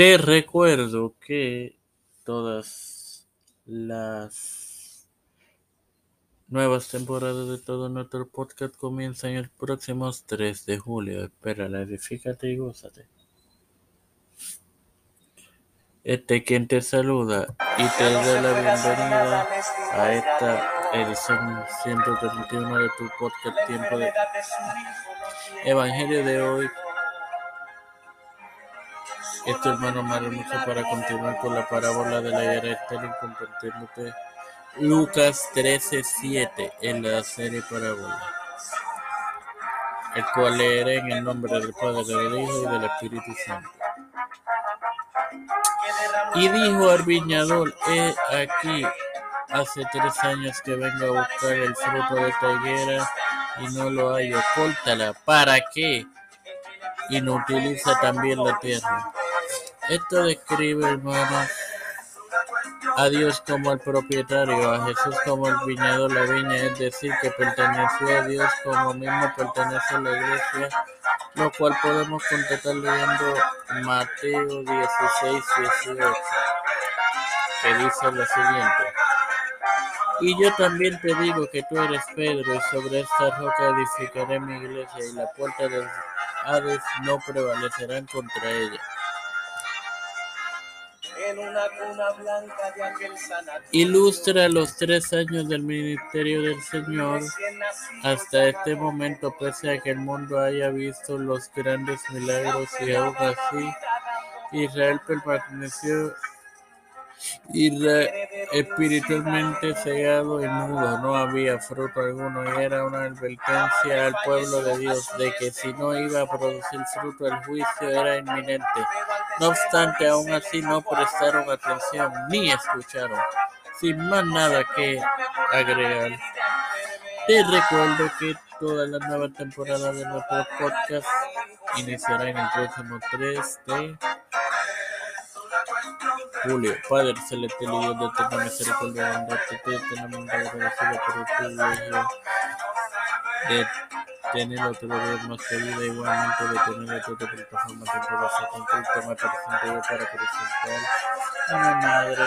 Te recuerdo que todas las nuevas temporadas de todo nuestro podcast comienzan el próximo 3 de julio. Espérala, edifícate y gózate. Este quien te saluda y te da la bienvenida a esta edición 131 de tu podcast Tiempo de Evangelio de hoy. Este hermano hermoso para continuar con la parábola de la era estéril compartiéndote Lucas 13:7 en la serie parábola, el cual leeré en el nombre del Padre, del Hijo y del Espíritu Santo. Y dijo al viñador, he aquí, hace tres años que vengo a buscar el fruto de esta higuera y no lo hallo, córtala, ¿para qué? Y no utiliza también la tierra. Esto describe, hermanos, a Dios como el propietario, a Jesús como el viñador, la viña, es decir, que perteneció a Dios como mismo pertenece a la iglesia, lo cual podemos contestar leyendo Mateo 16, 18, que dice lo siguiente. Y yo también te digo que tú eres Pedro, y sobre esta roca edificaré mi iglesia, y la puerta del Hades no prevalecerán contra ella. Ilustra los tres años del ministerio del Señor. Hasta este momento, pese a que el mundo haya visto los grandes milagros y aún así Israel permaneció espiritualmente cegado y mudo, no había fruto alguno y era una advertencia al pueblo de Dios de que si no iba a producir fruto el juicio era inminente. No obstante, aún así no prestaron atención ni escucharon. Sin más nada que agregar, te recuerdo que toda la nueva temporada de nuestro podcast iniciará en el próximo 3 de Julio, Padre celestial y Dios de eterna misericordia, bondad, te eternamente agradecido por el privilegio de tener otro vez más querida, igualmente de tener otra plataforma temporal con Cristo, me presento yo para presentar a mi madre,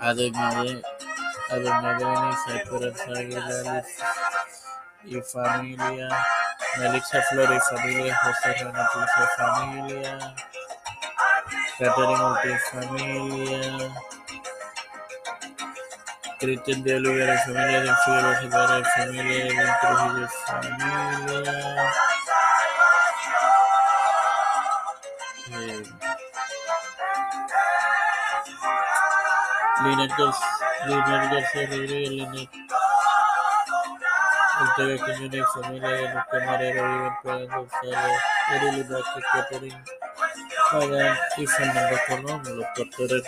a doña, a doña Denise, a Esperanza Aguilar y familia, Melissa Flores y familia, José Renato y familia, Catherine Ortiz familia, Cristian de Olivera familia, de Figueroa Rivera familia, de Trujillo familia, eh, Linet García Rodríguez, Linet Ortega Quiñones familia, Pagan y Fernando Colón, los doctores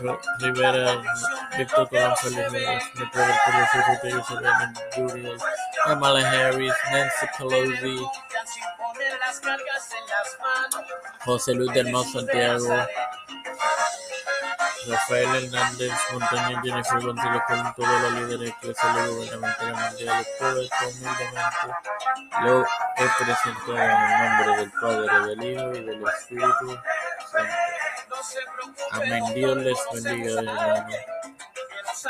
Raúl Rivera, Víctor Colón Félix, Metro Roberto Luis Isabel Juriel, Kamala Harris, Nancy Pelosi, José Luis del Santiago, Rafael Hernández Montañez, Jennifer González con todos los líderes eclesiales gubernamentales mundiales, todo esto humildemente lo he presentado en el nombre del Padre, del Hijo y del Espíritu Santo. Amén. Dios les bendiga, hermano.